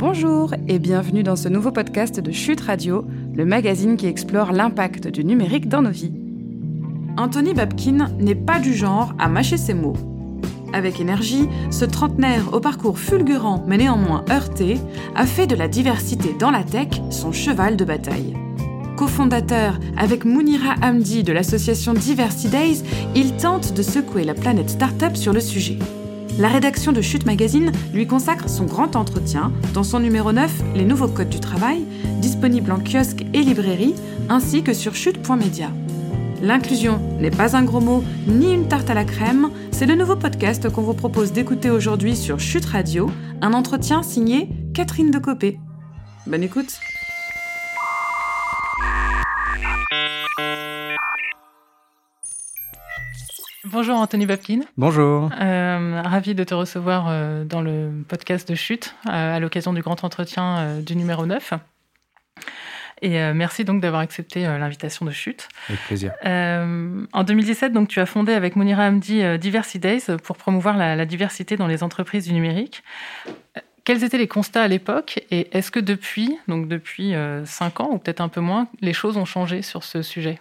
Bonjour et bienvenue dans ce nouveau podcast de Chute Radio, le magazine qui explore l'impact du numérique dans nos vies. Anthony Babkin n'est pas du genre à mâcher ses mots. Avec énergie, ce trentenaire au parcours fulgurant mais néanmoins heurté a fait de la diversité dans la tech son cheval de bataille. Co-fondateur avec Mounira Hamdi de l'association Diversity Days, il tente de secouer la planète startup sur le sujet. La rédaction de Chute Magazine lui consacre son grand entretien dans son numéro 9, Les nouveaux codes du travail, disponible en kiosque et librairie, ainsi que sur chute.media. L'inclusion n'est pas un gros mot ni une tarte à la crème, c'est le nouveau podcast qu'on vous propose d'écouter aujourd'hui sur Chute Radio, un entretien signé Catherine Decopé. Bonne écoute Bonjour Anthony Babkin. Bonjour. Euh, ravi de te recevoir euh, dans le podcast de Chute euh, à l'occasion du grand entretien du numéro 9. Et merci donc d'avoir accepté l'invitation de Chute. Avec plaisir. en 2017, donc, tu as fondé avec Monira Hamdi Diversity Days pour promouvoir la, la, diversité dans les entreprises du numérique. Quels étaient les constats à l'époque et est-ce que depuis, donc depuis 5 ans ou peut-être un peu moins, les choses ont changé sur ce sujet?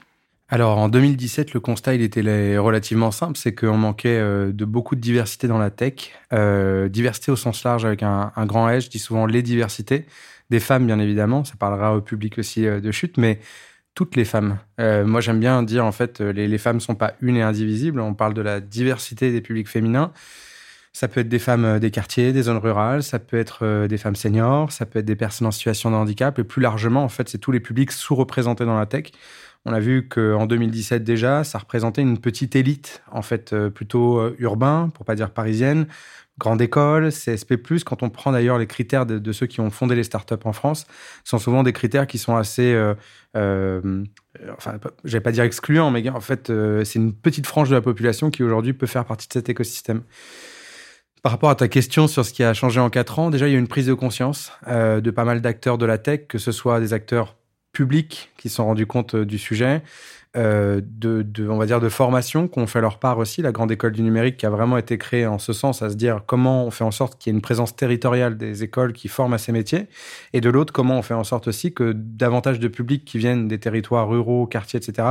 Alors en 2017, le constat il était relativement simple, c'est qu'on manquait euh, de beaucoup de diversité dans la tech, euh, diversité au sens large avec un, grand S, je dis souvent les diversités, des femmes bien évidemment, ça parlera au public aussi euh, de chute, mais toutes les femmes. moi j'aime bien dire en fait les, femmes sont pas une et indivisibles, on parle de la diversité des publics féminins. Ça peut être des femmes des quartiers, des zones rurales, ça peut être des femmes seniors, ça peut être des personnes en situation de handicap, et plus largement, en fait, c'est tous les publics sous-représentés dans la tech. On a vu qu'en 2017 déjà, ça représentait une petite élite, en fait, euh, plutôt euh, urbain, pour pas dire parisienne, grande école, CSP+. Quand on prend d'ailleurs les critères de, ceux qui ont fondé les startups en France, ce sont souvent des critères qui sont assez, euh, enfin, je vais pas dire excluants, mais en fait, c'est une petite frange de la population qui aujourd'hui peut faire partie de cet écosystème. Par rapport à ta question sur ce qui a changé en quatre ans, déjà il y a une prise de conscience de pas mal d'acteurs de la tech, que ce soit des acteurs publics qui sont rendus compte euh, du sujet, euh, de, on va dire, de formation qu'on fait leur part aussi. La grande école du numérique qui a vraiment été créée en ce sens, à se dire comment on fait en sorte qu'il y ait une présence territoriale des écoles qui forment à ces métiers, et de l'autre, comment on fait en sorte aussi que davantage de publics qui viennent des territoires ruraux, quartiers, etc.,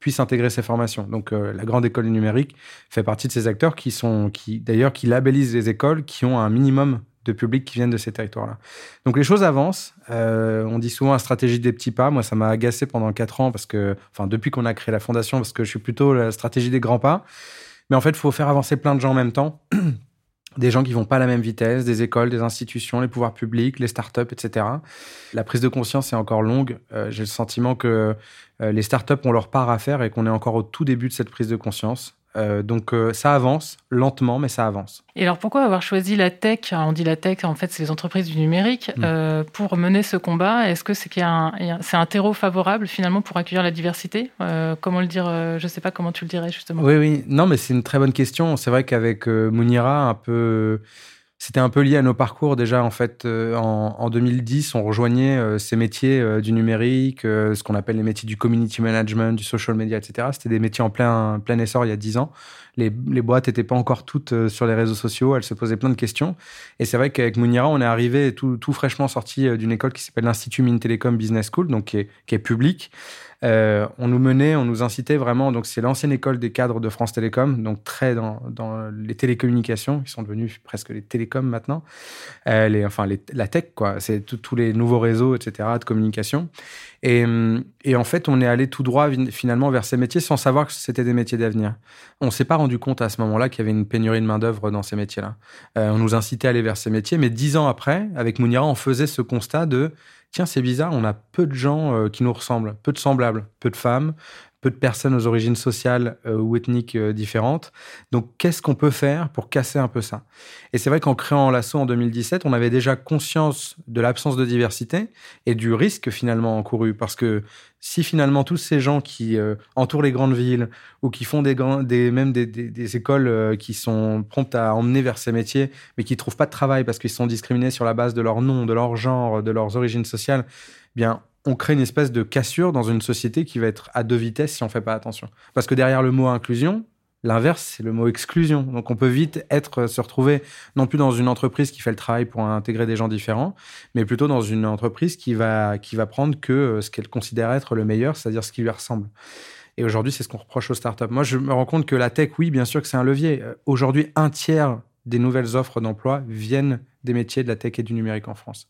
puissent intégrer ces formations. Donc, euh, la grande école du numérique fait partie de ces acteurs qui sont, qui d'ailleurs, qui labellisent les écoles qui ont un minimum de publics qui viennent de ces territoires-là. Donc les choses avancent. Euh, on dit souvent la stratégie des petits pas. Moi, ça m'a agacé pendant quatre ans parce que, enfin, depuis qu'on a créé la fondation, parce que je suis plutôt la stratégie des grands pas. Mais en fait, il faut faire avancer plein de gens en même temps. des gens qui vont pas à la même vitesse, des écoles, des institutions, les pouvoirs publics, les startups, etc. La prise de conscience est encore longue. Euh, j'ai le sentiment que euh, les startups ont leur part à faire et qu'on est encore au tout début de cette prise de conscience. Euh, donc euh, ça avance, lentement, mais ça avance. Et alors pourquoi avoir choisi la tech? On dit la tech, en fait, c'est les entreprises du numérique. Mm. Euh, pour mener ce combat, est-ce que c'est c'est un terreau favorable finalement pour accueillir la diversité? Comment le dire Je ne sais pas comment tu le dirais justement. Oui, oui. Non, mais c'est une très bonne question. C'est vrai qu'avec Mounira, un peu c'était un peu lié à nos parcours déjà en fait. Euh, en, 2010, on rejoignait euh, ces métiers euh, du numérique, ce qu'on appelle les métiers du community management, du social media, etc. C'était des métiers en plein plein essor il y a 10 ans. Les, boîtes n'étaient pas encore toutes sur les réseaux sociaux, elles se posaient plein de questions. Et c'est vrai qu'avec Mounira, on est arrivé tout, fraîchement sorti d'une école qui s'appelle l'Institut Mines Télécom Business School, donc qui est, qui publique. Euh, on nous menait, on nous incitait vraiment. Donc, c'est l'ancienne école des cadres de France Télécom, donc très dans, les télécommunications, qui sont devenus presque les télécoms maintenant. Euh, enfin, la tech, quoi. C'est tous les nouveaux réseaux, etc., de communication. Et, en fait, on est allé tout droit finalement vers ces métiers sans savoir que c'était des métiers d'avenir. On s'est pas rendu compte à ce moment-là qu'il y avait une pénurie de main-d'œuvre dans ces métiers-là. Euh, on nous incitait à aller vers ces métiers, mais dix ans après, avec Mounira, on faisait ce constat de tiens, c'est bizarre, on a peu de gens euh, qui nous ressemblent, peu de semblables, peu de femmes, peu de personnes aux origines sociales euh, ou ethniques différentes. Donc, qu'est-ce qu'on peut faire pour casser un peu ça? Et c'est vrai qu'en créant l'assaut en 2017, on avait déjà conscience de l'absence de diversité et du risque finalement encouru. Parce que si finalement tous ces gens qui euh, entourent les grandes villes ou qui font des, même des, écoles qui sont promptes à emmener vers ces métiers, mais qui trouvent pas de travail parce qu'ils sont discriminés sur la base de leur nom, de leur genre, de leurs origines sociales, eh bien on crée une espèce de cassure dans une société qui va être à deux vitesses si on fait pas attention. Parce que derrière le mot inclusion, L'inverse, c'est le mot exclusion. Donc on peut vite être se retrouver non plus dans une entreprise qui fait le travail pour intégrer des gens différents, mais plutôt dans une entreprise qui va qui va prendre que euh, ce qu'elle considère être le meilleur, c'est-à-dire ce qui lui ressemble. Et aujourd'hui, c'est ce qu'on reproche aux startups. Moi, je me rends compte que la tech, oui, bien sûr que c'est un levier. Euh, aujourd'hui, un tiers des nouvelles offres d'emploi viennent des métiers de la tech et du numérique en France.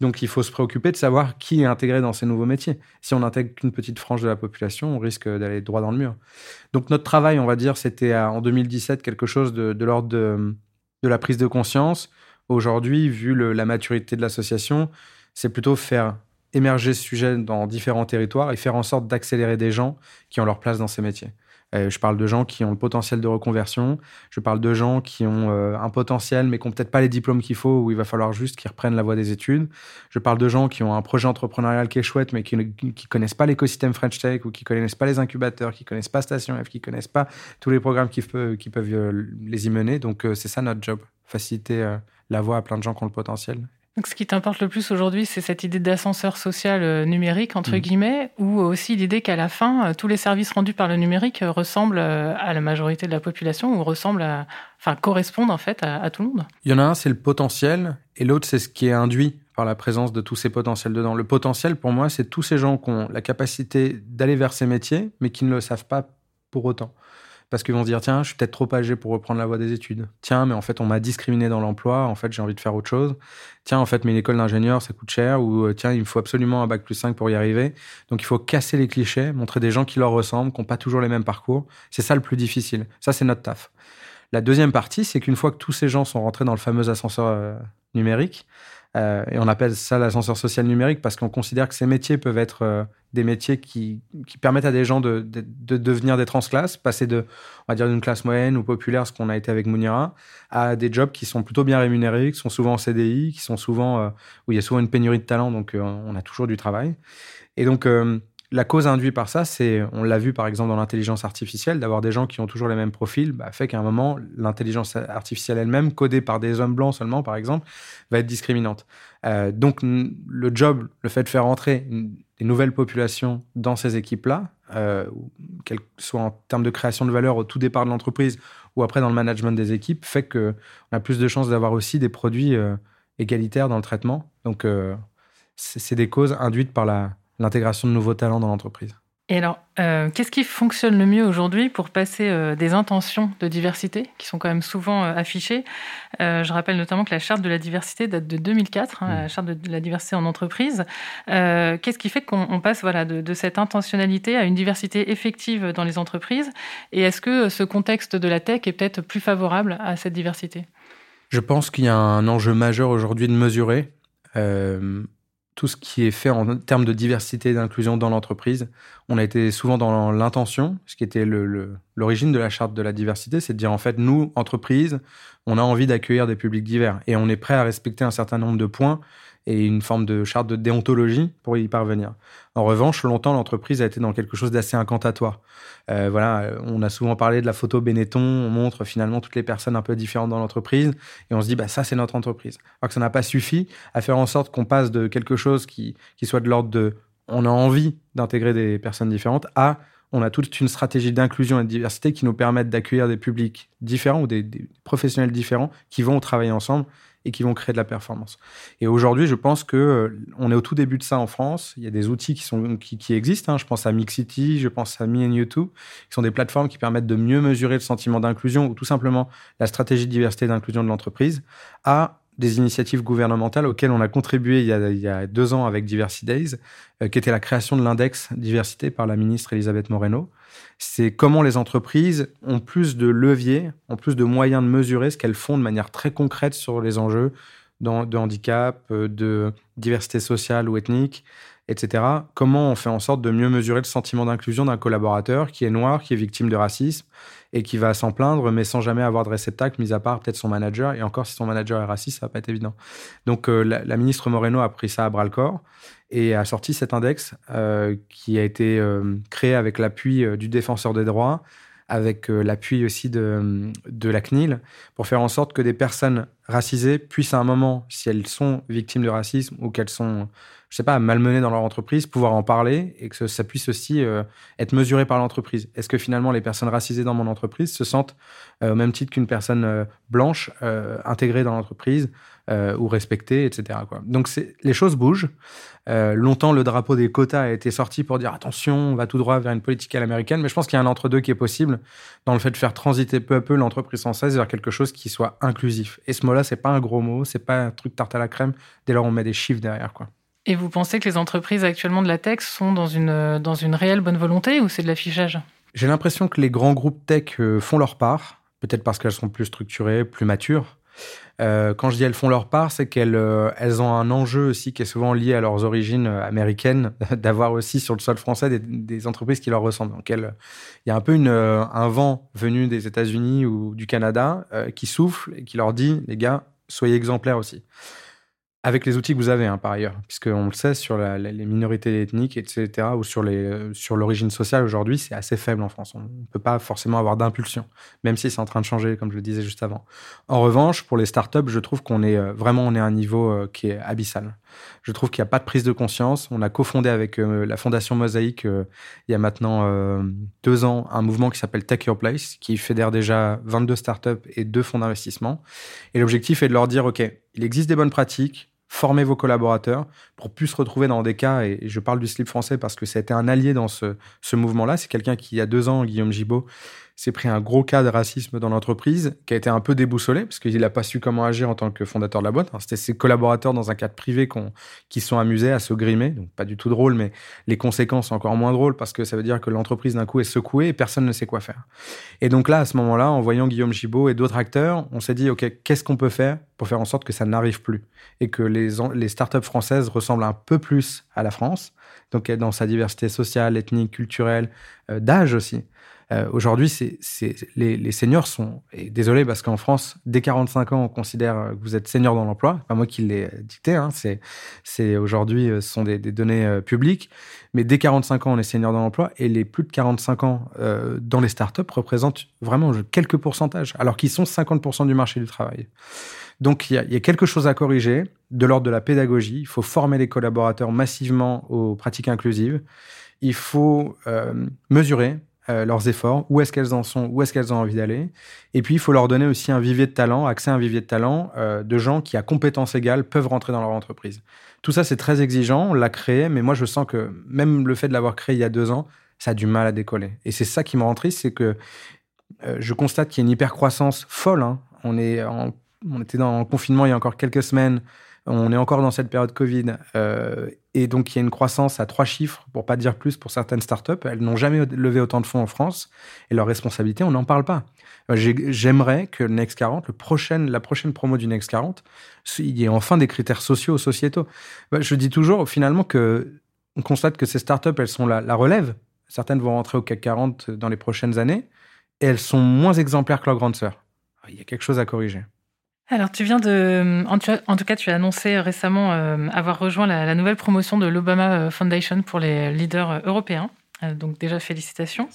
Donc il faut se préoccuper de savoir qui est intégré dans ces nouveaux métiers. Si on intègre qu'une petite frange de la population, on risque d'aller droit dans le mur. Donc notre travail, on va dire, c'était en 2017 quelque chose de, l'ordre de, la prise de conscience. Aujourd'hui, vu la maturité de l'association, c'est plutôt faire émerger ce sujet dans différents territoires et faire en sorte d'accélérer des gens qui ont leur place dans ces métiers. Euh, je parle de gens qui ont le potentiel de reconversion. Je parle de gens qui ont euh, un potentiel, mais qui n'ont peut-être pas les diplômes qu'il faut, où il va falloir juste qu'ils reprennent la voie des études. Je parle de gens qui ont un projet entrepreneurial qui est chouette, mais qui ne connaissent pas l'écosystème French Tech, ou qui connaissent pas les incubateurs, qui connaissent pas Station F, qui connaissent pas tous les programmes qui, peuvent, qui peuvent euh, les y mener. Donc, c'est ça notre job, faciliter la voie à plein de gens qui ont le potentiel donc, ce qui t'importe le plus aujourd'hui, c'est cette idée d'ascenseur social euh, numérique, entre mm. guillemets, ou aussi l'idée qu'à la fin, euh, tous les services rendus par le numérique euh, ressemblent à la majorité de la population ou ressemblent à, enfin, correspondent en fait à, tout le monde. Il y en a un, c'est le potentiel, et l'autre, c'est ce qui est induit par la présence de tous ces potentiels dedans. Le potentiel, pour moi, c'est tous ces gens qui ont la capacité d'aller vers ces métiers, mais qui ne le savent pas pour autant parce qu'ils vont se dire tiens, je suis peut-être trop âgé pour reprendre la voie des études. Tiens, mais en fait, on m'a discriminé dans l'emploi. En fait, j'ai envie de faire autre chose. Tiens, en fait, mais l'école d'ingénieur, ça coûte cher. Ou euh, tiens, il me faut absolument un bac plus 5 pour y arriver. Donc, il faut casser les clichés, montrer des gens qui leur ressemblent, qui n'ont pas toujours les mêmes parcours. C'est ça le plus difficile. Ça, c'est notre taf. La deuxième partie, c'est qu'une fois que tous ces gens sont rentrés dans le fameux ascenseur euh, numérique, euh, et on appelle ça l'ascenseur social numérique parce qu'on considère que ces métiers peuvent être euh, des métiers qui, permettent à des gens de, devenir des transclasses, passer de, on va dire, d'une classe moyenne ou populaire, ce qu'on a été avec Mounira, à des jobs qui sont plutôt bien rémunérés, qui sont souvent en CDI, qui sont souvent, euh, où il y a souvent une pénurie de talent, donc on a toujours du travail. Et donc, la cause induite par ça, c'est, on l'a vu par exemple dans l'intelligence artificielle, d'avoir des gens qui ont toujours les mêmes profils, bah, fait qu'à un moment, l'intelligence artificielle elle-même, codée par des hommes blancs seulement, par exemple, va être discriminante. Euh, donc le job, le fait de faire entrer des nouvelles populations dans ces équipes-là, euh, qu'elles soient en termes de création de valeur au tout départ de l'entreprise ou après dans le management des équipes, fait qu'on a plus de chances d'avoir aussi des produits euh, égalitaires dans le traitement. Donc c'est des causes induites par la l'intégration de nouveaux talents dans l'entreprise. Et alors, euh, qu'est-ce qui fonctionne le mieux aujourd'hui pour passer euh, des intentions de diversité, qui sont quand même souvent euh, affichées? Je rappelle notamment que la charte de la diversité date de 2004, hein, la mmh. charte de la diversité en entreprise. qu'est-ce qui fait qu'on passe voilà, de, de, cette intentionnalité à une diversité effective dans les entreprises? Et est-ce que ce contexte de la tech est peut-être plus favorable à cette diversité? Je pense qu'il y a un enjeu majeur aujourd'hui de mesurer tout ce qui est fait en termes de diversité et d'inclusion dans l'entreprise. On a été souvent dans l'intention, ce qui était l'origine de la charte de la diversité, c'est de dire en fait, nous, entreprise, on a envie d'accueillir des publics divers et on est prêt à respecter un certain nombre de points et une forme de charte de déontologie pour y parvenir. En revanche, longtemps, l'entreprise a été dans quelque chose d'assez incantatoire. Euh, voilà, on a souvent parlé de la photo Benetton, on montre finalement toutes les personnes un peu différentes dans l'entreprise, et on se dit, bah, ça, c'est notre entreprise. Alors que ça n'a pas suffi à faire en sorte qu'on passe de quelque chose qui, qui soit de l'ordre de on a envie d'intégrer des personnes différentes à on a toute une stratégie d'inclusion et de diversité qui nous permettent d'accueillir des publics différents ou des, professionnels différents qui vont travailler ensemble et qui vont créer de la performance. Et aujourd'hui, je pense que euh, on est au tout début de ça en France. Il y a des outils qui sont qui, existent. Hein. Je pense à Mixity, je pense à Me and YouTube, qui sont des plateformes qui permettent de mieux mesurer le sentiment d'inclusion ou tout simplement la stratégie de diversité et d'inclusion de l'entreprise à des initiatives gouvernementales auxquelles on a contribué il y a, deux ans avec Diversity Days, euh, qui était la création de l'index diversité par la ministre Elisabeth Moreno. C'est comment les entreprises ont plus de leviers, ont plus de moyens de mesurer ce qu'elles font de manière très concrète sur les enjeux de handicap, euh, de diversité sociale ou ethnique, etc. Comment on fait en sorte de mieux mesurer le sentiment d'inclusion d'un collaborateur qui est noir, qui est victime de racisme et qui va s'en plaindre, mais sans jamais avoir de réceptacle, mis à part peut-être son manager. Et encore, si son manager est raciste, ça va pas être évident. Donc, euh, la, ministre Moreno a pris ça à bras le corps et a sorti cet index euh, qui a été euh, créé avec l'appui du défenseur des droits, avec l'appui aussi de, de la CNIL, pour faire en sorte que des personnes racisées puissent à un moment, si elles sont victimes de racisme ou qu'elles sont je sais pas, malmener dans leur entreprise, pouvoir en parler et que ça puisse aussi euh, être mesuré par l'entreprise. Est-ce que finalement les personnes racisées dans mon entreprise se sentent euh, au même titre qu'une personne euh, blanche intégrée dans l'entreprise ou respectée, etc. Quoi. Donc les choses bougent. longtemps, le drapeau des quotas a été sorti pour dire attention, on va tout droit vers une politique à l'américaine, mais je pense qu'il y a un entre-deux qui est possible dans le fait de faire transiter peu à peu l'entreprise française vers quelque chose qui soit inclusif. Et ce mot-là, c'est pas un gros mot, c'est pas un truc tarte à la crème. Dès lors, on met des chiffres derrière, quoi. Et vous pensez que les entreprises actuellement de la tech sont dans une, dans une réelle bonne volonté ou c'est de l'affichage? J'ai l'impression que les grands groupes tech euh, font leur part, peut-être parce qu'elles sont plus structurées, plus matures. Euh, quand je dis elles font leur part, c'est qu'elles euh, elles ont un enjeu aussi qui est souvent lié à leurs origines américaines, d'avoir aussi sur le sol français des, entreprises qui leur ressemblent. Donc il y a un peu un vent venu des États-Unis ou du Canada qui souffle et qui leur dit, les gars, soyez exemplaires aussi avec les outils que vous avez, hein, par ailleurs, puisqu'on le sait, sur les minorités ethniques, etc., ou sur, les, sur l'origine sociale aujourd'hui, c'est assez faible en France. On ne peut pas forcément avoir d'impulsion, même si c'est en train de changer, comme je le disais juste avant. En revanche, pour les startups, je trouve qu'on est euh, vraiment on est à un niveau euh, qui est abyssal. Je trouve qu'il n'y a pas de prise de conscience. On a cofondé avec euh, la Fondation Mosaïque il y a maintenant deux ans un mouvement qui s'appelle Take Your Place, qui fédère déjà 22 startups et deux fonds d'investissement. Et l'objectif est de leur dire, OK, il existe des bonnes pratiques, former vos collaborateurs pour plus se retrouver dans des cas, et je parle du slip français parce que ça a été un allié dans ce, ce mouvement-là. C'est quelqu'un qui, il y a deux ans, Guillaume Gibault, s'est pris un gros cas de racisme dans l'entreprise, qui a été un peu déboussolé, parce qu'il n'a pas su comment agir en tant que fondateur de la boîte. C'était ses collaborateurs dans un cadre privé qui sont amusés à se grimer, donc pas du tout drôle, mais les conséquences sont encore moins drôles, parce que ça veut dire que l'entreprise d'un coup est secouée et personne ne sait quoi faire. Et donc là, à ce moment-là, en voyant Guillaume Gibault et d'autres acteurs, on s'est dit, OK, qu'est-ce qu'on peut faire pour faire en sorte que ça n'arrive plus et que les, startups françaises ressemblent un peu plus à la France, donc dans sa diversité sociale, ethnique, culturelle, euh, d'âge aussi. Euh, aujourd'hui, les, les, seniors sont, désolé parce qu'en France, dès 45 ans, on considère que vous êtes senior dans l'emploi. Pas moi qui l'ai dicté, hein, aujourd'hui, euh, ce sont des, données euh, publiques. Mais dès 45 ans, on est senior dans l'emploi et les plus de 45 ans dans les startups représentent vraiment quelques pourcentages, alors qu'ils sont 50% du marché du travail. Donc il y, a, quelque chose à corriger de l'ordre de la pédagogie. Il faut former les collaborateurs massivement aux pratiques inclusives. Il faut mesurer euh, leurs efforts, où est-ce qu'elles en sont, où est-ce qu'elles ont envie d'aller. Et puis, il faut leur donner aussi un vivier de talent, accès à un vivier de talent euh, de gens qui, à compétences égales, peuvent rentrer dans leur entreprise. Tout ça, c'est très exigeant, on l'a créé, mais moi, je sens que même le fait de l'avoir créé il y a deux ans, ça a du mal à décoller. Et c'est ça qui me rend triste, c'est que euh, je constate qu'il y a une hypercroissance folle. Hein. On, est on était dans confinement il y a encore quelques semaines. On est encore dans cette période Covid. Et donc, il y a une croissance à trois chiffres, pour pas dire plus, pour certaines startups. Elles n'ont jamais levé autant de fonds en France. Et leur responsabilité, on n'en parle pas. Euh, j'aimerais que le Next 40, le la prochaine promo du Next 40, il y ait enfin des critères sociaux, sociétaux. Bah, je dis toujours, finalement, que on constate que ces startups, elles sont la, la relève. Certaines vont rentrer au CAC 40 dans les prochaines années. Et elles sont moins exemplaires que leurs grandes sœurs. Il y a quelque chose à corriger. Alors, tu viens de. En, tout cas, tu as annoncé récemment euh, avoir rejoint la, nouvelle promotion de l'Obama euh, Foundation pour les leaders euh, européens. Donc déjà félicitations.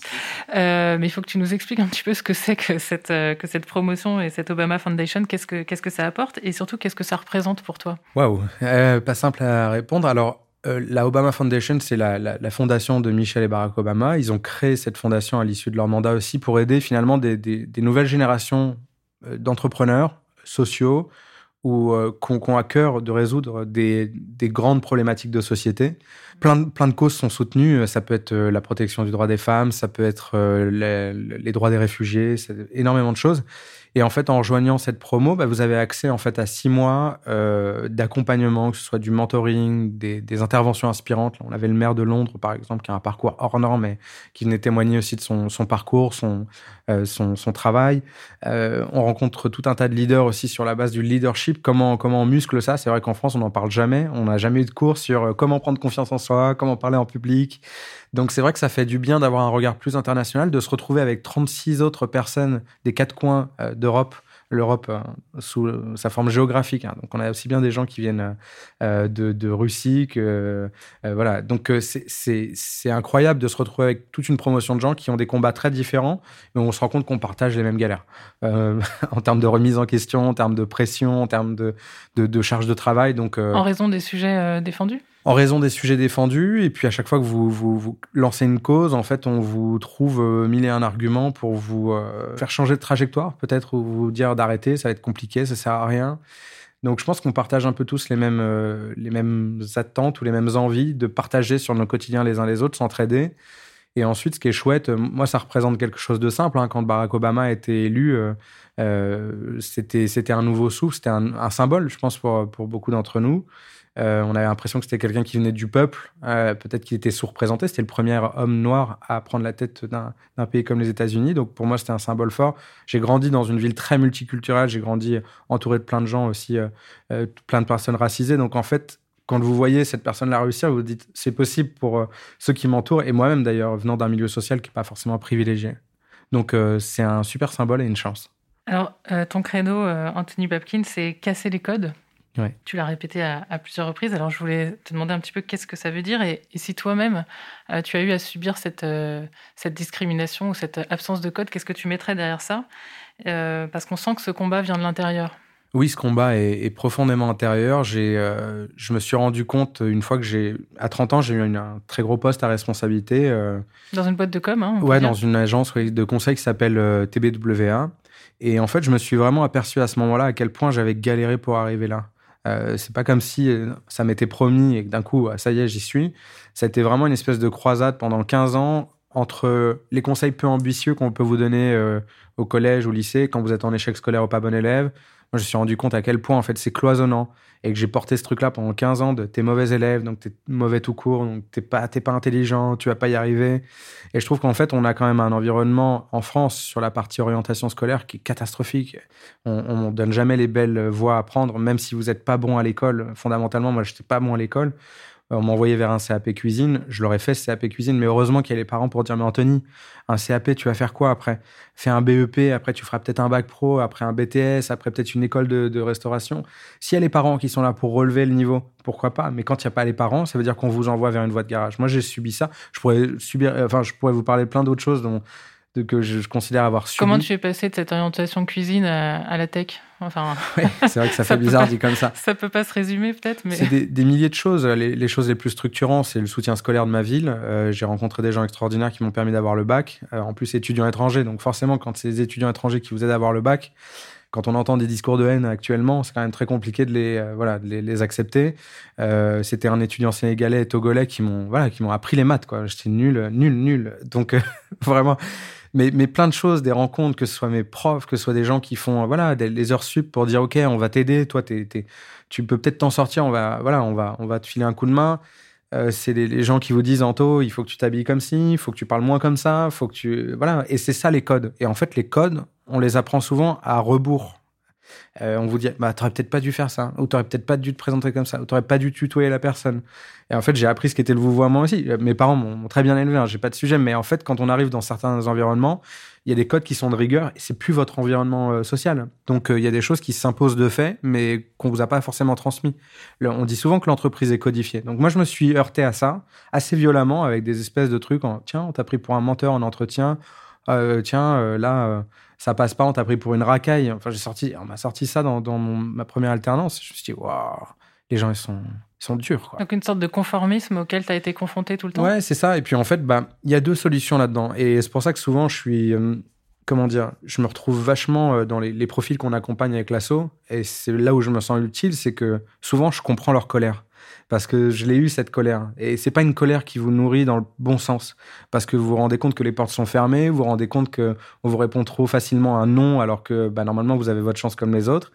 mais il faut que tu nous expliques un petit peu ce que c'est que cette, promotion et cette Obama Foundation. Qu'est-ce que, ça apporte et surtout qu'est-ce que ça représente pour toi? Waouh, pas simple à répondre. Alors la Obama Foundation, c'est la, fondation de Michelle et Barack Obama. Ils ont créé cette fondation à l'issue de leur mandat aussi pour aider finalement des nouvelles générations d'entrepreneurs sociaux ou euh, qu'on ont à cœur de résoudre des, grandes problématiques de société. Plein de, plein de causes sont soutenues. Ça peut être euh, la protection du droit des femmes, ça peut être euh, les, droits des réfugiés, énormément de choses. Et en fait, en rejoignant cette promo, bah, vous avez accès en fait à six mois euh, d'accompagnement, que ce soit du mentoring, des, interventions inspirantes. On avait le maire de Londres, par exemple, qui a un parcours hors norme, mais qui venait témoigner aussi de son, son parcours, son, euh, son, travail. Euh, on rencontre tout un tas de leaders aussi sur la base du leadership. Comment comment on muscle ça? C'est vrai qu'en France, on n'en parle jamais. On n'a jamais eu de cours sur euh, comment prendre confiance en soi, comment parler en public. Donc c'est vrai que ça fait du bien d'avoir un regard plus international, de se retrouver avec 36 autres personnes des quatre coins euh, d'Europe l'Europe euh, sous sa forme géographique. Hein. Donc on a aussi bien des gens qui viennent euh, de, Russie que voilà. Donc c'est incroyable de se retrouver avec toute une promotion de gens qui ont des combats très différents, mais on se rend compte qu'on partage les mêmes galères en termes de remise en question, en termes de pression, en termes de, de, de charge de travail. Donc en raison des sujets défendus? En raison des sujets défendus. Et puis à chaque fois que vous, lancez une cause, en fait, on vous trouve euh, mille et un arguments pour vous euh, faire changer de trajectoire, peut-être, ou vous dire d'arrêter, ça va être compliqué, ça sert à rien. Donc je pense qu'on partage un peu tous les mêmes, euh, les mêmes attentes ou les mêmes envies de partager sur nos quotidiens les uns les autres, s'entraider. Et ensuite, ce qui est chouette, moi, ça représente quelque chose de simple. Hein. Quand Barack Obama a été élu, c'était, c'était un nouveau souffle, c'était un, un, symbole, je pense, pour, pour beaucoup d'entre nous. Euh, on avait l'impression que c'était quelqu'un qui venait du peuple. Euh, peut-être qu'il était sous-représenté. C'était le premier homme noir à prendre la tête d'un pays comme les États-Unis. Donc pour moi, c'était un symbole fort. J'ai grandi dans une ville très multiculturelle. J'ai grandi entouré de plein de gens aussi, euh, plein de personnes racisées. Donc en fait, quand vous voyez cette personne-là réussir, vous vous dites c'est possible pour ceux qui m'entourent et moi-même d'ailleurs, venant d'un milieu social qui n'est pas forcément privilégié. Donc c'est un super symbole et une chance. Alors, ton credo, Anthony Babkin, c'est casser les codes. Tu l'as répété à, plusieurs reprises. Alors, je voulais te demander un petit peu qu'est-ce que ça veut dire et, si toi-même, euh, tu as eu à subir cette, euh, cette discrimination ou cette absence de code, qu'est-ce que tu mettrais derrière ça? Euh, Parce qu'on sent que ce combat vient de l'intérieur. Oui, ce combat est, profondément intérieur. J'ai, je me suis rendu compte une fois que j'ai, à 30 ans, j'ai eu un très gros poste à responsabilité. dans une boîte de com, hein Ouais, dans une agence de conseil qui s'appelle TBWA. Et en fait, je me suis vraiment aperçu à ce moment-là à quel point j'avais galéré pour arriver là. Euh, c'est pas comme si euh, ça m'était promis et que d'un coup, ah, ça y est, j'y suis. Ça a été vraiment une espèce de croisade pendant 15 ans entre les conseils peu ambitieux qu'on peut vous donner euh, au collège, au lycée, quand vous êtes en échec scolaire ou pas bon élève, moi, je me suis rendu compte à quel point, en fait, c'est cloisonnant et que j'ai porté ce truc-là pendant 15 ans de t'es mauvais élève, donc t'es mauvais tout court, donc t'es pas, t'es pas intelligent, tu vas pas y arriver. Et je trouve qu'en fait, on a quand même un environnement en France sur la partie orientation scolaire qui est catastrophique. On, ne donne jamais les belles voies à prendre, même si vous n'êtes pas bon à l'école. Fondamentalement, moi, je n'étais pas bon à l'école. Euh, on m'envoyait vers un CAP cuisine, je l'aurais fait ce CAP cuisine, mais heureusement qu'il y a les parents pour dire mais Anthony, un CAP, tu vas faire quoi après? Fais un BEP, après tu feras peut-être un bac pro, après un BTS, après peut-être une école de, restauration. S'il y a les parents qui sont là pour relever le niveau, pourquoi pas? Mais quand il n'y a pas les parents, ça veut dire qu'on vous envoie vers une voie de garage. Moi, j'ai subi ça. Je pourrais subir, enfin, je pourrais vous parler de plein d'autres choses dont que je, considère avoir subi. Comment tu es passé de cette orientation cuisine à, la tech? Enfin, c'est vrai que ça, fait bizarre dit comme ça. Ça peut pas se résumer peut-être, mais c'est des, milliers de choses. Les, choses les plus structurantes, c'est le soutien scolaire de ma ville. Euh, j'ai rencontré des gens extraordinaires qui m'ont permis d'avoir le bac. Euh, en plus, étudiants étrangers, donc forcément, quand c'est des étudiants étrangers qui vous aident à avoir le bac, quand on entend des discours de haine actuellement, c'est quand même très compliqué de les, euh, voilà, de les, accepter. C'était un étudiant sénégalais et togolais qui m'ont voilà, qui m'ont appris les maths. Quoi. J'étais nul, nul, nul. Donc vraiment mais, mais plein de choses, des rencontres, que ce soit mes profs, que ce soit des gens qui font voilà des, heures sup pour dire ok, on va t'aider, toi t'es, tu peux peut-être t'en sortir, on va voilà, on va on va te filer un coup de main. Euh, c'est les, gens qui vous disent Anto, il faut que tu t'habilles comme ci, il faut que tu parles moins comme ça, faut que tu voilà. Et c'est ça les codes. Et en fait, les codes, on les apprend souvent à rebours. Euh, on vous dit, bah, t'aurais peut-être pas dû faire ça, ou t'aurais peut-être pas dû te présenter comme ça, ou t'aurais pas dû tutoyer la personne. Et en fait, j'ai appris ce qu'était le vouvoiement aussi. Mes parents m'ont très bien élevé, hein, j'ai pas de sujet, mais en fait, quand on arrive dans certains environnements, il y a des codes qui sont de rigueur et c'est plus votre environnement euh, social. Donc, euh, il y a des choses qui s'imposent de fait, mais qu'on vous a pas forcément transmis. on dit souvent que l'entreprise est codifiée. Donc, moi, je me suis heurté à ça assez violemment avec des espèces de trucs en, tiens, on t'a pris pour un menteur en entretien, tiens, là, ça passe pas, on t'a pris pour une racaille. Enfin, j'ai sorti, on m'a sorti ça dans, ma première alternance. Je me suis dit, waouh, les gens, ils sont, ils sont durs. Quoi. Donc, une sorte de conformisme auquel tu as été confronté tout le temps? Ouais, c'est ça. Et puis, en fait, bah, il y a deux solutions là-dedans. Et c'est pour ça que souvent, je suis. Euh, comment dire Je me retrouve vachement euh, dans les, les profils qu'on accompagne avec l'assaut. Et c'est là où je me sens utile, c'est que souvent, je comprends leur colère parce que je l'ai eu cette colère et c'est pas une colère qui vous nourrit dans le bon sens parce que vous vous rendez compte que les portes sont fermées, vous vous rendez compte que on vous répond trop facilement un non alors que bah, normalement vous avez votre chance comme les autres.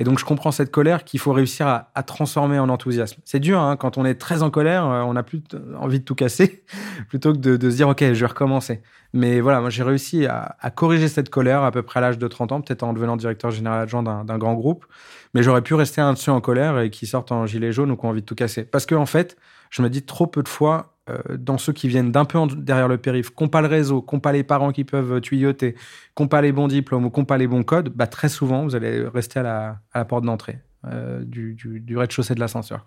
Et donc je comprends cette colère qu'il faut réussir à, transformer en enthousiasme. C'est dur hein, quand on est très en colère, euh, on n'a plus envie de tout casser plutôt que de, se dire ok je vais recommencer. Mais voilà, moi j'ai réussi à, corriger cette colère à peu près à l'âge de 30 ans, peut-être en devenant directeur général adjoint d'un grand groupe mais j'aurais pu rester un dessus en colère et qui sortent en gilet jaune ou qui ont envie de tout casser. Parce que en fait, je me dis trop peu de fois, dans ceux qui viennent d'un peu derrière le périph', qui n'ont pas le réseau, qui n'ont pas les parents qui peuvent tuyauter, qui n'ont pas les bons diplômes ou qui n'ont pas les bons codes, bah, très souvent, vous allez rester à la, à la porte d'entrée euh, du, du, du rez-de-chaussée de l'ascenseur.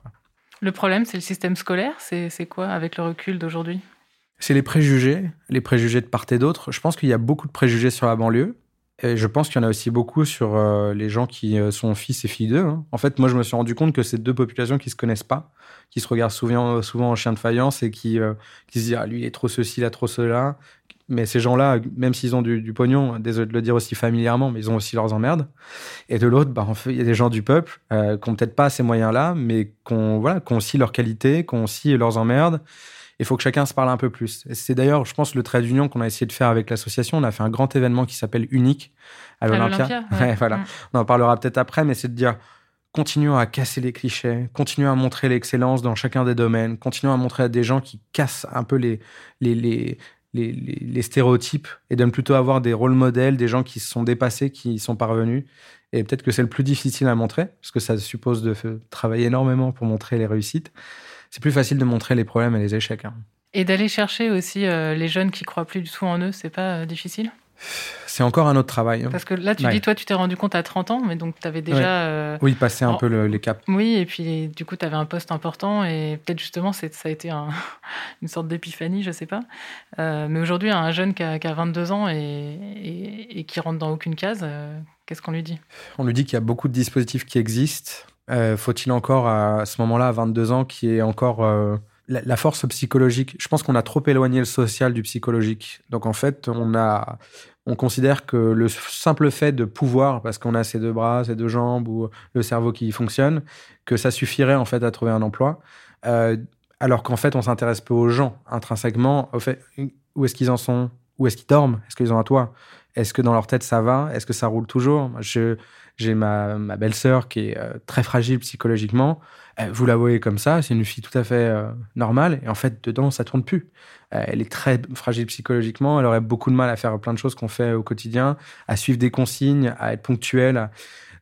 Le problème, c'est le système scolaire? C'est quoi avec le recul d'aujourd'hui? C'est les préjugés, les préjugés de part et d'autre. Je pense qu'il y a beaucoup de préjugés sur la banlieue. Et je pense qu'il y en a aussi beaucoup sur les gens qui sont fils et filles d'eux. Hein. En fait, moi, je me suis rendu compte que c'est deux populations qui se connaissent pas, qui se regardent souvent, souvent en chien de faïence et qui, qui se disent ah, lui, il est trop ceci, a trop cela, mais ces gens-là, même s'ils ont du, pognon, désolé de le dire aussi familièrement, mais ils ont aussi leurs emmerdes. Et de l'autre, bah, en fait, il y a des gens du peuple euh, qui n'ont peut-être pas ces moyens-là, mais qui ont, voilà, aussi leurs qualités, qui ont aussi leurs emmerdes. Il faut que chacun se parle un peu plus. C'est d'ailleurs, je pense, le trait d'union qu'on a essayé de faire avec l'association. On a fait un grand événement qui s'appelle Unique à l'Olympia. voilà. On en parlera peut-être après, mais c'est de dire continuons à casser les clichés, continuons à montrer l'excellence dans chacun des domaines, continuons à montrer à des gens qui cassent un peu les, les, les, les, stéréotypes et de plutôt avoir des rôles modèles, des gens qui se sont dépassés, qui y sont parvenus. Et peut-être que c'est le plus difficile à montrer, parce que ça suppose de travailler énormément pour montrer les réussites. C'est plus facile de montrer les problèmes et les échecs. Hein. Et d'aller chercher aussi euh, les jeunes qui croient plus du tout en eux, c'est pas euh, difficile? C'est encore un autre travail. Hein. Parce que là, tu dis, toi, tu t'es rendu compte à 30 ans, mais donc tu avais déjà. Euh, oui, passé un peu les caps. Oui, et puis du coup, tu avais un poste important et peut-être justement, ça a été une sorte d'épiphanie, je sais pas. Euh, mais aujourd'hui, un jeune qui a, 22 ans et, et, qui rentre dans aucune case, euh, qu'est-ce qu'on lui dit? On lui dit qu'il y a beaucoup de dispositifs qui existent. Faut-il encore, à ce moment-là, à 22 ans, qui est encore la, force psychologique, je pense qu'on a trop éloigné le social du psychologique. Donc en fait, on a, on considère que le simple fait de pouvoir, parce qu'on a ses deux bras, ses deux jambes ou le cerveau qui fonctionne, que ça suffirait en fait à trouver un emploi. Euh, alors qu'en fait, on s'intéresse peu aux gens intrinsèquement. Au fait, où est-ce qu'ils en sont? Où est-ce qu'ils dorment? Est-ce qu'ils ont un toit? Est-ce que dans leur tête ça va? Est-ce que ça roule toujours? J'ai ma, ma belle-sœur qui est euh, très fragile psychologiquement. Euh, vous la voyez comme ça, c'est une fille tout à fait euh, normale. Et en fait, dedans, ça tourne plus. elle est très fragile psychologiquement. Elle aurait beaucoup de mal à faire plein de choses qu'on fait au quotidien, à suivre des consignes, à être ponctuelle.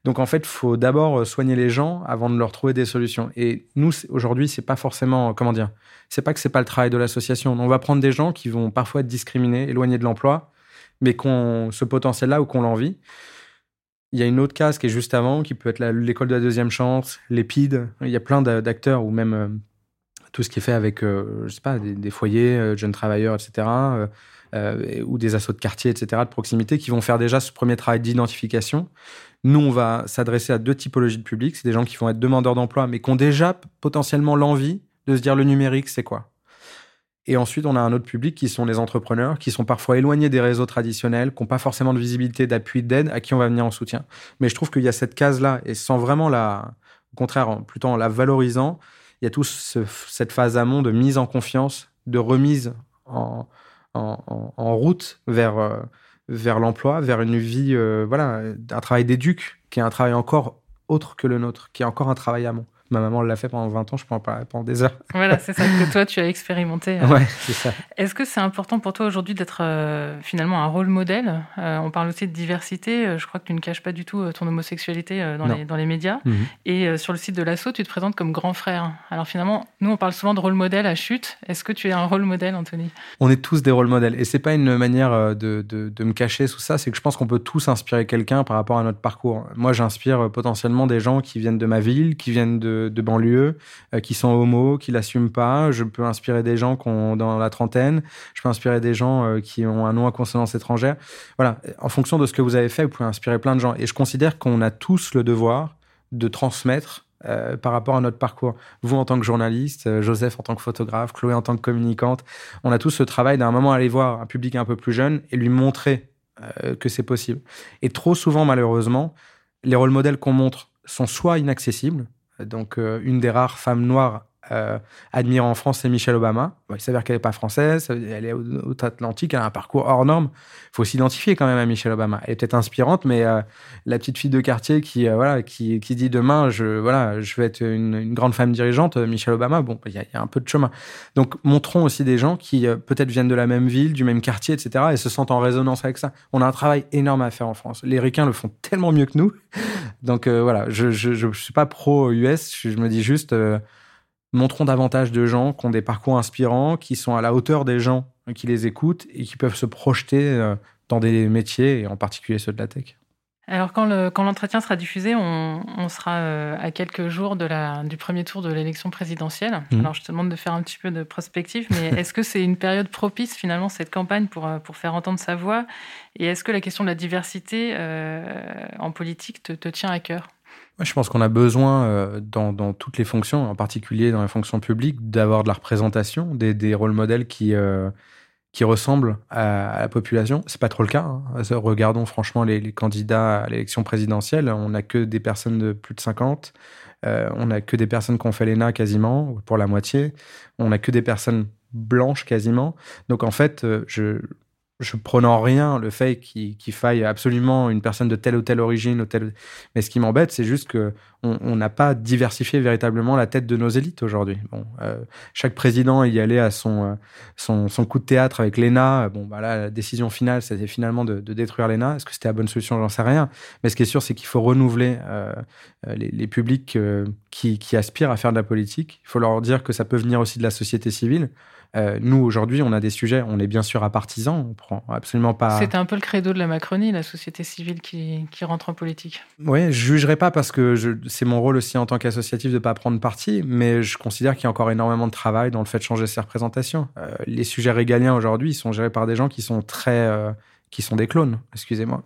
Donc en fait, faut d'abord soigner les gens avant de leur trouver des solutions. Et nous, aujourd'hui, c'est pas forcément, comment dire, c'est pas que c'est pas le travail de l'association. On va prendre des gens qui vont parfois être discriminés, éloignés de l'emploi, mais qu'on ce potentiel-là ou qu'on l'envie. Il y a une autre case qui est juste avant, qui peut être l'école de la deuxième chance, l'EPID. Il y a plein d'acteurs, ou même euh, tout ce qui est fait avec, euh, je sais pas, des, foyers, euh, jeunes travailleurs, etc., ou des assauts de quartier, etc., de proximité, qui vont faire déjà ce premier travail d'identification. Nous, on va s'adresser à deux typologies de publics. C'est des gens qui vont être demandeurs d'emploi, mais qui ont déjà potentiellement l'envie de se dire le numérique, c'est quoi? Et ensuite, on a un autre public qui sont les entrepreneurs, qui sont parfois éloignés des réseaux traditionnels, qui n'ont pas forcément de visibilité, d'appui, d'aide, à qui on va venir en soutien. Mais je trouve qu'il y a cette case-là, et sans vraiment la, au contraire, plutôt en la valorisant, il y a toute cette phase amont de mise en confiance, de remise en, route vers, euh, vers l'emploi, vers une vie, euh, voilà, un travail d'éduc, qui est un travail encore autre que le nôtre, qui est encore un travail amont ma maman l'a fait pendant 20 ans, je peux en parler pendant des heures. Voilà, c'est ça que toi, tu as expérimenté. Euh. Ouais, c'est ça. Est-ce que c'est important pour toi aujourd'hui d'être euh, finalement un rôle modèle euh, On parle aussi de diversité. Je crois que tu ne caches pas du tout ton homosexualité dans, les, dans les médias. Mhm. Et sur le site de l'ASSO, tu te présentes comme grand frère. Alors finalement, nous, on parle souvent de rôle modèle à chute. Est-ce que tu es un rôle modèle, Anthony? On est tous des rôles modèles. Et c'est pas une manière de, de, de me cacher sous ça, c'est que je pense qu'on peut tous inspirer quelqu'un par rapport à notre parcours. Moi, j'inspire potentiellement des gens qui viennent de ma ville, qui viennent de, de banlieue, euh, qui sont homo, qui l'assument pas. Je peux inspirer des gens qui ont dans la trentaine. Je peux inspirer des gens euh, qui ont un nom à consonance étrangère. Voilà. En fonction de ce que vous avez fait, vous pouvez inspirer plein de gens. Et je considère qu'on a tous le devoir de transmettre euh, par rapport à notre parcours. Vous en tant que journaliste, Joseph en tant que photographe, Chloé en tant que communicante, on a tous ce travail d'un moment aller voir un public un peu plus jeune et lui montrer que c'est possible. Et trop souvent, malheureusement, les rôles modèles qu'on montre sont soit inaccessibles, donc euh, une des rares femmes noires euh, en France, c'est Michelle Obama. il s'avère qu'elle n'est pas française, elle est outre-Atlantique, elle a un parcours hors norme. Il faut s'identifier quand même à Michelle Obama. Elle est peut-être inspirante, mais euh, la petite fille de quartier qui, voilà, qui, qui, dit demain, je, voilà, je vais être une, grande femme dirigeante, Michelle Obama, bon, il y, a un peu de chemin. Donc, montrons aussi des gens qui peut-être viennent de la même ville, du même quartier, etc., et se sentent en résonance avec ça. On a un travail énorme à faire en France. Les Ricains le font tellement mieux que nous. Donc euh, voilà, je ne suis pas pro-US, je, me dis juste, euh, montrons davantage de gens qui ont des parcours inspirants, qui sont à la hauteur des gens qui les écoutent et qui peuvent se projeter euh, dans des métiers, et en particulier ceux de la tech. Alors quand, l'entretien sera diffusé, on, sera euh, à quelques jours de la, du premier tour de l'élection présidentielle. Mmh. Alors je te demande de faire un petit peu de prospective, mais est-ce que c'est une période propice finalement cette campagne pour, euh, pour faire entendre sa voix? Et est-ce que la question de la diversité euh, en politique te, tient à cœur? Je pense qu'on a besoin, dans, dans, toutes les fonctions, en particulier dans les fonctions publiques, d'avoir de la représentation, des, rôles modèles qui, qui ressemblent à, la population. C'est pas trop le cas. Hein. Regardons franchement les, candidats à l'élection présidentielle. On n'a que des personnes de plus de 50. Euh, on n'a que des personnes qui ont fait l'ENA quasiment, pour la moitié. On n'a que des personnes blanches quasiment. Donc en fait, euh, je, je prône en rien le fait qu'il faille absolument une personne de telle ou telle origine. Mais ce qui m'embête, c'est juste qu'on on n'a pas diversifié véritablement la tête de nos élites aujourd'hui. Bon, euh, chaque président y allait à son, euh, son, son, coup de théâtre avec l'ENA. Bon, bah la décision finale, c'était finalement de, détruire l'ENA. Est-ce que c'était la bonne solution? J'en sais rien. Mais ce qui est sûr, c'est qu'il faut renouveler euh, les, publics qui aspirent à faire de la politique. Il faut leur dire que ça peut venir aussi de la société civile. Euh, nous, aujourd'hui, on a des sujets, on est bien sûr à partisans, on prend absolument pas. C'était un peu le credo de la Macronie, la société civile qui, qui rentre en politique. Oui, je jugerai pas parce que c'est mon rôle aussi en tant qu'associatif de pas prendre parti, mais je considère qu'il y a encore énormément de travail dans le fait de changer ces représentations. Euh, les sujets régaliens aujourd'hui, ils sont gérés par des gens qui sont très euh, qui sont des clones, excusez-moi.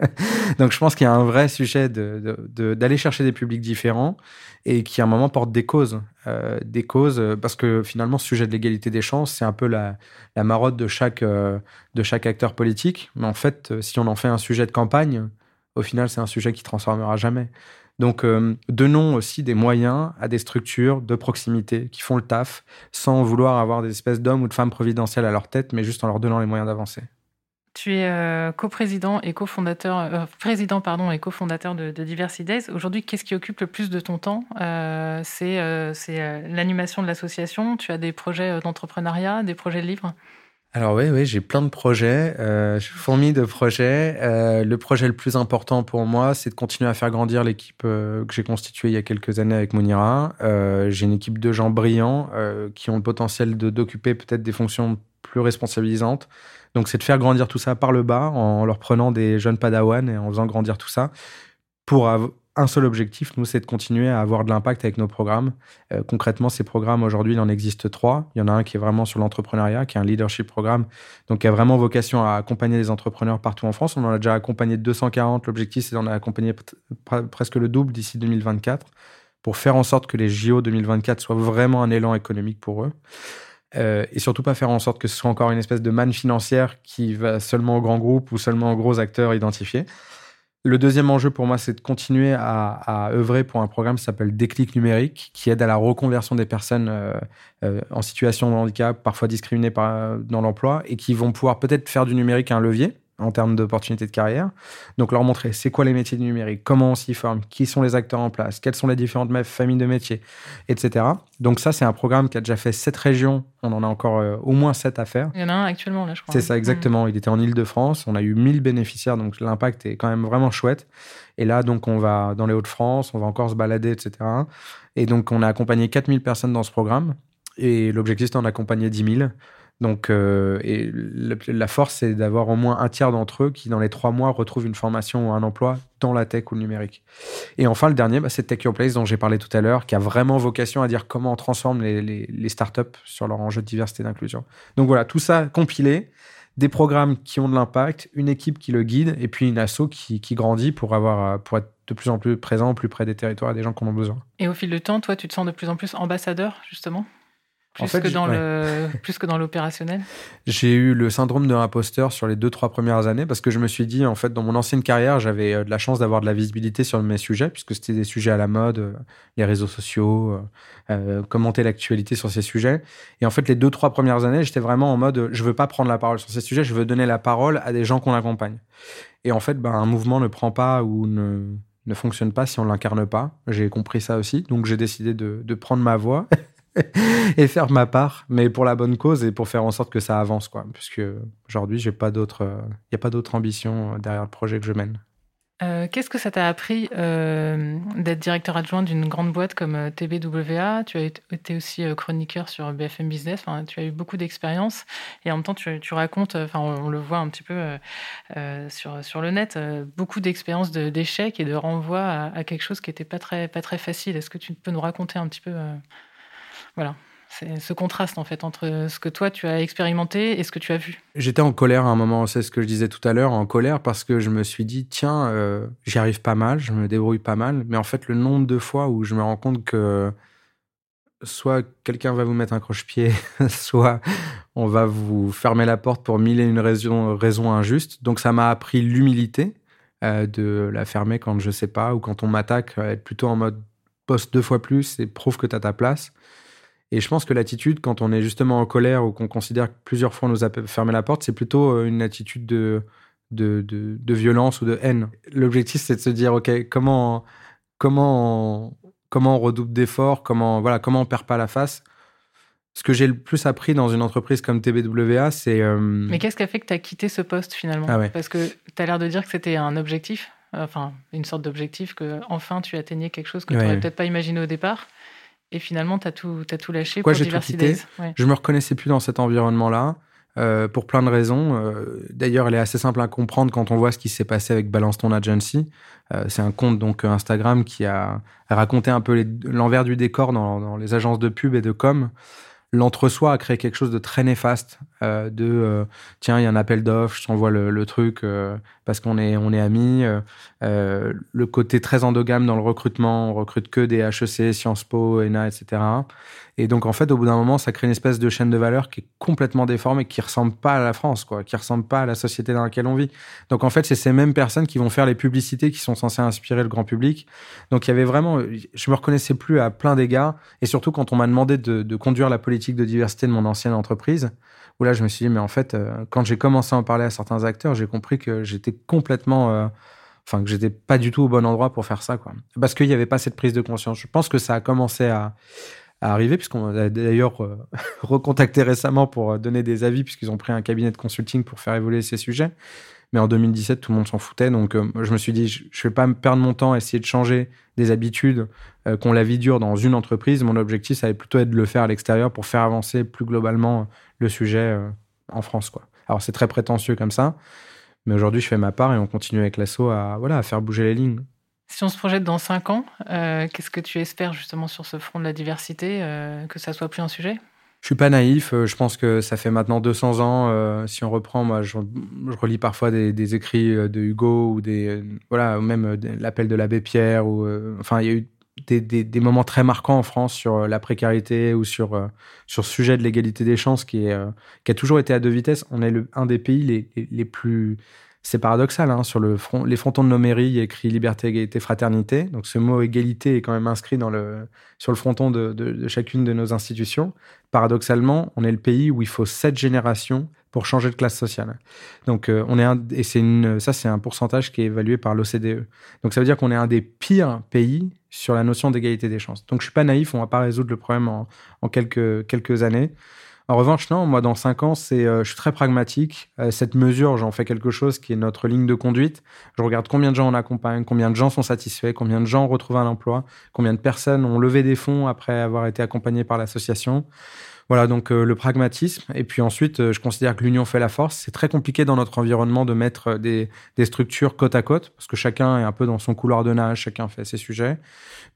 Donc je pense qu'il y a un vrai sujet d'aller de, de, chercher des publics différents et qui à un moment porte des causes. Euh, des causes, euh, parce que finalement ce sujet de l'égalité des chances, c'est un peu la, la marotte de chaque, euh, de chaque acteur politique. Mais en fait, si on en fait un sujet de campagne, au final c'est un sujet qui transformera jamais. Donc, donnons aussi des moyens à des structures de proximité qui font le taf sans vouloir avoir des espèces d'hommes ou de femmes providentielles à leur tête, mais juste en leur donnant les moyens d'avancer. Tu es euh, coprésident et cofondateur, euh, président pardon et cofondateur de, de Diversity Days. Aujourd'hui, qu'est-ce qui occupe le plus de ton temps euh, C'est l'animation de l'association. Tu as des projets d'entrepreneuriat, des projets de livres? Alors oui, oui, j'ai plein de projets, euh, je de projets. le projet le plus important pour moi, c'est de continuer à faire grandir l'équipe que j'ai constituée il y a quelques années avec Monira. j'ai une équipe de gens brillants qui ont le potentiel d'occuper peut-être des fonctions plus responsabilisantes. Donc, c'est de faire grandir tout ça par le bas en leur prenant des jeunes padawans et en faisant grandir tout ça pour un seul objectif, nous, c'est de continuer à avoir de l'impact avec nos programmes. Euh, concrètement, ces programmes, aujourd'hui, il en existe trois. Il y en a un qui est vraiment sur l'entrepreneuriat, qui est un leadership programme, donc qui a vraiment vocation à accompagner les entrepreneurs partout en France. On en a déjà accompagné 240. L'objectif, c'est d'en accompagner presque le double d'ici 2024 pour faire en sorte que les JO 2024 soient vraiment un élan économique pour eux. Euh, et surtout pas faire en sorte que ce soit encore une espèce de manne financière qui va seulement aux grands groupes ou seulement aux gros acteurs identifiés. Le deuxième enjeu pour moi, c'est de continuer à, œuvrer pour un programme qui s'appelle Déclic numérique, qui aide à la reconversion des personnes euh, euh, en situation de handicap, parfois discriminées dans l'emploi, et qui vont pouvoir peut-être faire du numérique un levier, en termes d'opportunités de carrière. Donc leur montrer c'est quoi les métiers du numérique, comment on s'y forme, qui sont les acteurs en place, quelles sont les différentes familles de métiers, etc. Donc ça, c'est un programme qui a déjà fait sept régions. On en a encore euh, au moins sept à faire. Il y en a un actuellement, là, je crois. C'est ça, exactement. Il était en Ile-de-France. On a eu 1000 bénéficiaires, donc l'impact est quand même vraiment chouette. Et là, donc, on va dans les Hauts-de-France, on va encore se balader, etc. Et donc, on a accompagné 4000 personnes dans ce programme. Et l'objectif, c'est d'en accompagner 10 000. Donc, euh, et la force, c'est d'avoir au moins un tiers d'entre eux qui, dans les trois mois, retrouvent une formation ou un emploi dans la tech ou le numérique. Et enfin, le dernier, bah, c'est Tech Your Place, dont j'ai parlé tout à l'heure, qui a vraiment vocation à dire comment on transforme les, startups sur leur enjeu de diversité et d'inclusion. Donc voilà, tout ça compilé, des programmes qui ont de l'impact, une équipe qui le guide, et puis une asso qui, qui grandit pour, avoir, pour être de plus en plus présent, plus près des territoires et des gens qui en ont besoin. Et au fil du temps, toi, tu te sens de plus en plus ambassadeur, justement? Plus, que dans le, plus que dans l'opérationnel? J'ai eu le syndrome de l'imposteur sur les deux, trois premières années parce que je me suis dit, en fait, dans mon ancienne carrière, j'avais euh, de la chance d'avoir de la visibilité sur mes sujets puisque c'était des sujets à la mode, euh, les réseaux sociaux, euh, commenter l'actualité sur ces sujets. Et en fait, les deux, trois premières années, j'étais vraiment en mode, je veux pas prendre la parole sur ces sujets, je veux donner la parole à des gens qu'on accompagne. Et en fait, ben, un mouvement ne prend pas ou ne, ne fonctionne pas si on l'incarne pas. J'ai compris ça aussi. Donc, j'ai décidé de, de prendre ma voix et faire ma part, mais pour la bonne cause et pour faire en sorte que ça avance, quoi. Puisque aujourd'hui, j'ai pas d'autre, il n'y a pas d'autre ambition derrière le projet que je mène. Euh, qu'est-ce que ça t'a appris euh, d'être directeur adjoint d'une grande boîte comme euh, TBWA Tu as été aussi chroniqueur sur BFM Business. tu as eu beaucoup d'expérience et en même temps, tu, racontes, enfin, on, le voit un petit peu sur, sur le net, beaucoup d'expériences d'échecs et de renvoi à, quelque chose qui n'était pas très, pas très facile. Est-ce que tu peux nous raconter un petit peu Voilà. C'est ce contraste en fait entre ce que toi tu as expérimenté et ce que tu as vu. J'étais en colère à un moment, c'est ce que je disais tout à l'heure, en colère parce que je me suis dit tiens, euh, j'y arrive pas mal, je me débrouille pas mal, mais en fait le nombre de fois où je me rends compte que soit quelqu'un va vous mettre un croche-pied, soit on va vous fermer la porte pour mille et une raisons raison injustes. Donc ça m'a appris l'humilité euh, de la fermer quand je sais pas ou quand on m'attaque, être plutôt en mode poste deux fois plus et prouve que tu as ta place. Et je pense que l'attitude, quand on est justement en colère ou qu'on considère que plusieurs fois on nous a fermé la porte, c'est plutôt euh, une attitude de, de, de, violence ou de haine. L'objectif, c'est de se dire, OK, comment, comment, comment on redouble d'efforts, comment, voilà, comment on perd pas la face. Ce que j'ai le plus appris dans une entreprise comme TBWA, c'est... Euh, Mais qu'est-ce qui a fait que tu as quitté ce poste finalement? Ah Parce que tu as l'air de dire que c'était un objectif, enfin une sorte d'objectif, que enfin tu atteignais quelque chose que tu n'aurais peut-être pas imaginé au départ. Et finalement, tu as tout, as tout lâché pour Diversité ouais. Je me reconnaissais plus dans cet environnement-là. Euh, pour plein de raisons. Euh, d'ailleurs, elle est assez simple à comprendre quand on voit ce qui s'est passé avec Balance ton agency. Euh, c'est un compte donc Instagram qui a raconté un peu l'envers du décor dans, dans, les agences de pub et de com l'entre-soi a créé quelque chose de très néfaste. Euh, de euh, tiens, il y a un appel d'offres, je t'envoie le, truc euh, parce qu'on est on est amis. le côté très endogame dans le recrutement, on recrute que des HEC, Sciences Po, ENA, etc. Et donc, en fait, au bout d'un moment, ça crée une espèce de chaîne de valeur qui est complètement déformée, qui ressemble pas à la France, quoi, qui ressemble pas à la société dans laquelle on vit. Donc, en fait, c'est ces mêmes personnes qui vont faire les publicités qui sont censées inspirer le grand public. Donc, il y avait vraiment, je me reconnaissais plus à plein d'égards. Et surtout, quand on m'a demandé de, de, conduire la politique de diversité de mon ancienne entreprise, où là, je me suis dit, mais en fait, euh, quand j'ai commencé à en parler à certains acteurs, j'ai compris que j'étais complètement, euh, enfin, que j'étais pas du tout au bon endroit pour faire ça, quoi. Parce qu'il n'y avait pas cette prise de conscience. Je pense que ça a commencé à, arriver, puisqu'on a d'ailleurs euh, recontacté récemment pour donner des avis, puisqu'ils ont pris un cabinet de consulting pour faire évoluer ces sujets. Mais en 2017, tout le monde s'en foutait. Donc, euh, je me suis dit, je ne vais pas me perdre mon temps à essayer de changer des habitudes qu'on la vie dure dans une entreprise. Mon objectif, ça allait plutôt être de le faire à l'extérieur pour faire avancer plus globalement le sujet en France. Quoi. Alors, c'est très prétentieux comme ça. Mais aujourd'hui, je fais ma part et on continue avec l'assaut à, voilà, à faire bouger les lignes. Si on se projette dans cinq ans, euh, qu'est-ce que tu espères justement sur ce front de la diversité, euh, que ça soit plus un sujet? Je suis pas naïf. Euh, je pense que ça fait maintenant 200 ans. si on reprend, moi, je, relis parfois des, écrits de Hugo ou des, voilà, même l'appel de l'abbé Pierre. Ou, enfin, il y a eu des, moments très marquants en France sur la précarité ou sur sur ce sujet de l'égalité des chances qui est qui a toujours été à deux vitesses. On est le, un des pays les, les plus c'est paradoxal, hein, sur le front, les frontons de nos mairies, il y a écrit liberté, égalité, fraternité. Donc ce mot égalité est quand même inscrit dans le, sur le fronton de, chacune de nos institutions. Paradoxalement, on est le pays où il faut sept générations pour changer de classe sociale. Donc euh, on est un, et c'est une, ça c'est un pourcentage qui est évalué par l'OCDE. Donc ça veut dire qu'on est un des pires pays sur la notion d'égalité des chances. Donc je suis pas naïf, on va pas résoudre le problème en, en quelques quelques années. En revanche, non, moi, dans cinq ans, c'est, euh, je suis très pragmatique. Euh, cette mesure, j'en fais quelque chose qui est notre ligne de conduite. Je regarde combien de gens on accompagne, combien de gens sont satisfaits, combien de gens retrouvent un emploi, combien de personnes ont levé des fonds après avoir été accompagnées par l'association. Voilà, donc euh, le pragmatisme. Et puis ensuite, euh, je considère que l'union fait la force. C'est très compliqué dans notre environnement de mettre euh, des, structures côte à côte, parce que chacun est un peu dans son couloir de nage, chacun fait ses sujets.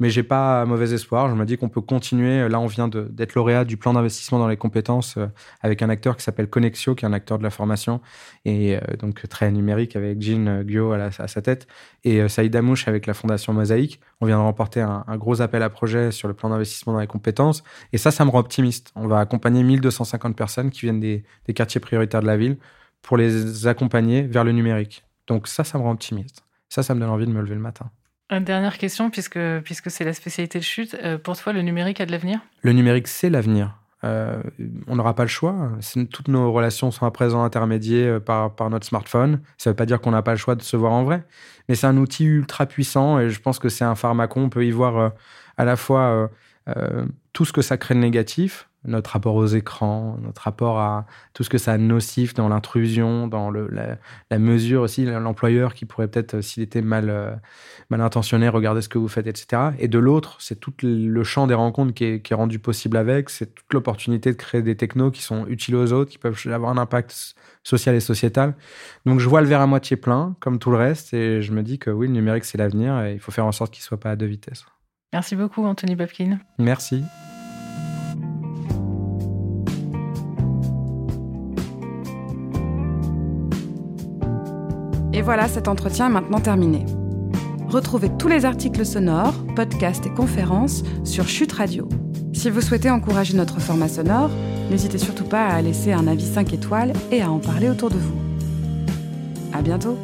Mais j'ai pas mauvais espoir. Je me dis qu'on peut continuer. Là, on vient d'être lauréat du plan d'investissement dans les compétences avec un acteur qui s'appelle Connexio, qui est un acteur de la formation, et donc très numérique avec Jean à, à, sa tête, et Saïd Amouche avec la fondation Mosaïque. On vient de remporter un, un gros appel à projet sur le plan d'investissement dans les compétences. Et ça, ça me rend optimiste. On va accompagner 1250 personnes qui viennent des, quartiers prioritaires de la ville pour les accompagner vers le numérique. Donc ça, ça me rend optimiste. Ça, ça me donne envie de me lever le matin. Une dernière question, puisque, puisque c'est la spécialité de chute. Euh, pour toi, le numérique a de l'avenir? Le numérique, c'est l'avenir. Euh, on n'aura pas le choix. Toutes nos relations sont à présent intermédiées euh, par, par notre smartphone. Ça ne veut pas dire qu'on n'a pas le choix de se voir en vrai, mais c'est un outil ultra puissant et je pense que c'est un pharmacon. On peut y voir à la fois tout ce que ça crée de négatif, notre rapport aux écrans, notre rapport à tout ce que ça a nocif dans l'intrusion, dans le, la, mesure aussi, l'employeur qui pourrait peut-être, s'il était mal, euh, mal intentionné, regarder ce que vous faites, etc. Et de l'autre, c'est tout le champ des rencontres qui est, qui est rendu possible avec, c'est toute l'opportunité de créer des technos qui sont utiles aux autres, qui peuvent avoir un impact social et sociétal. Donc je vois le verre à moitié plein, comme tout le reste, et je me dis que oui, le numérique, c'est l'avenir, et il faut faire en sorte qu'il ne soit pas à deux vitesses. Merci beaucoup, Anthony Babkin. Merci. Voilà, cet entretien est maintenant terminé. Retrouvez tous les articles sonores, podcasts et conférences sur Chute Radio. Si vous souhaitez encourager notre format sonore, n'hésitez surtout pas à laisser un avis 5 étoiles et à en parler autour de vous. À bientôt!